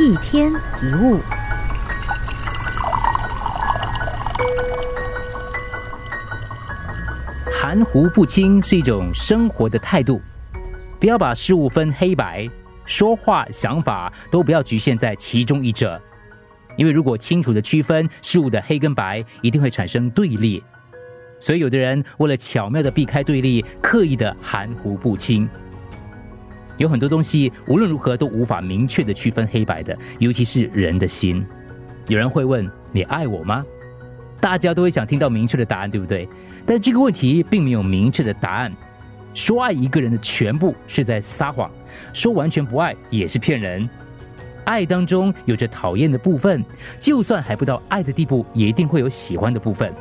一天一物。含糊不清是一种生活的态度，不要把事物分黑白，说话想法都不要局限在其中一者，因为如果清楚的区分事物的黑跟白，一定会产生对立。所以有的人为了巧妙的避开对立，刻意的含糊不清。有很多东西无论如何都无法明确的区分黑白的，尤其是人的心。有人会问：“你爱我吗？”大家都会想听到明确的答案，对不对？但这个问题并没有明确的答案。说爱一个人的全部是在撒谎，说完全不爱也是骗人。爱当中有着讨厌的部分，就算还不到爱的地步，也一定会有喜欢的部分。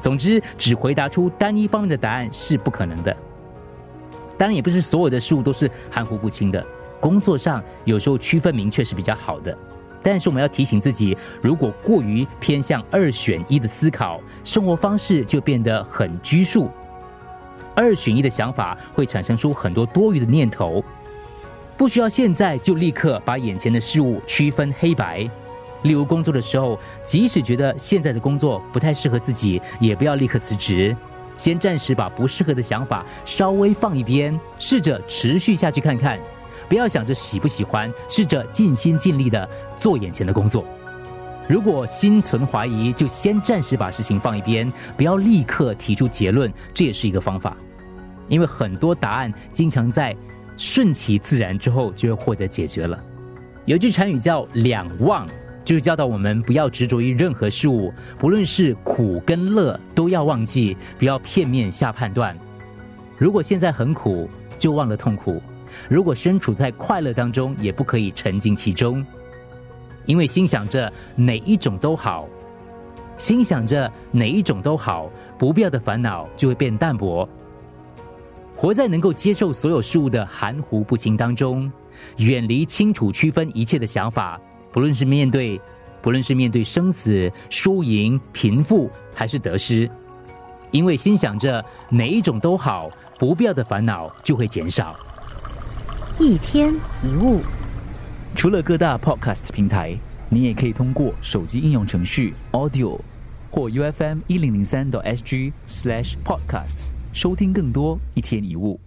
总之，只回答出单一方面的答案是不可能的。当然，也不是所有的事物都是含糊不清的。工作上有时候区分明确是比较好的。但是我们要提醒自己，如果过于偏向二选一的思考，生活方式就变得很拘束。二选一的想法会产生出很多多余的念头，不需要现在就立刻把眼前的事物区分黑白。例如工作的时候，即使觉得现在的工作不太适合自己，也不要立刻辞职，先暂时把不适合的想法稍微放一边，试着持续下去看看。不要想着喜不喜欢，试着尽心尽力的做眼前的工作。如果心存怀疑，就先暂时把事情放一边，不要立刻提出结论，这也是一个方法。因为很多答案经常在顺其自然之后就会获得解决了。有句成语叫“两忘”，就是教导我们不要执着于任何事物，不论是苦跟乐都要忘记，不要片面下判断。如果现在很苦，就忘了痛苦。如果身处在快乐当中，也不可以沉浸其中，因为心想着哪一种都好，心想着哪一种都好，不必要的烦恼就会变淡薄。活在能够接受所有事物的含糊不清当中，远离清楚区分一切的想法，不论是面对，不论是面对生死、输赢、贫富还是得失，因为心想着哪一种都好，不必要的烦恼就会减少。一天一物，除了各大 podcast 平台，你也可以通过手机应用程序 Audio 或 U F M 一零零三 SG slash podcast 收听更多一天一物。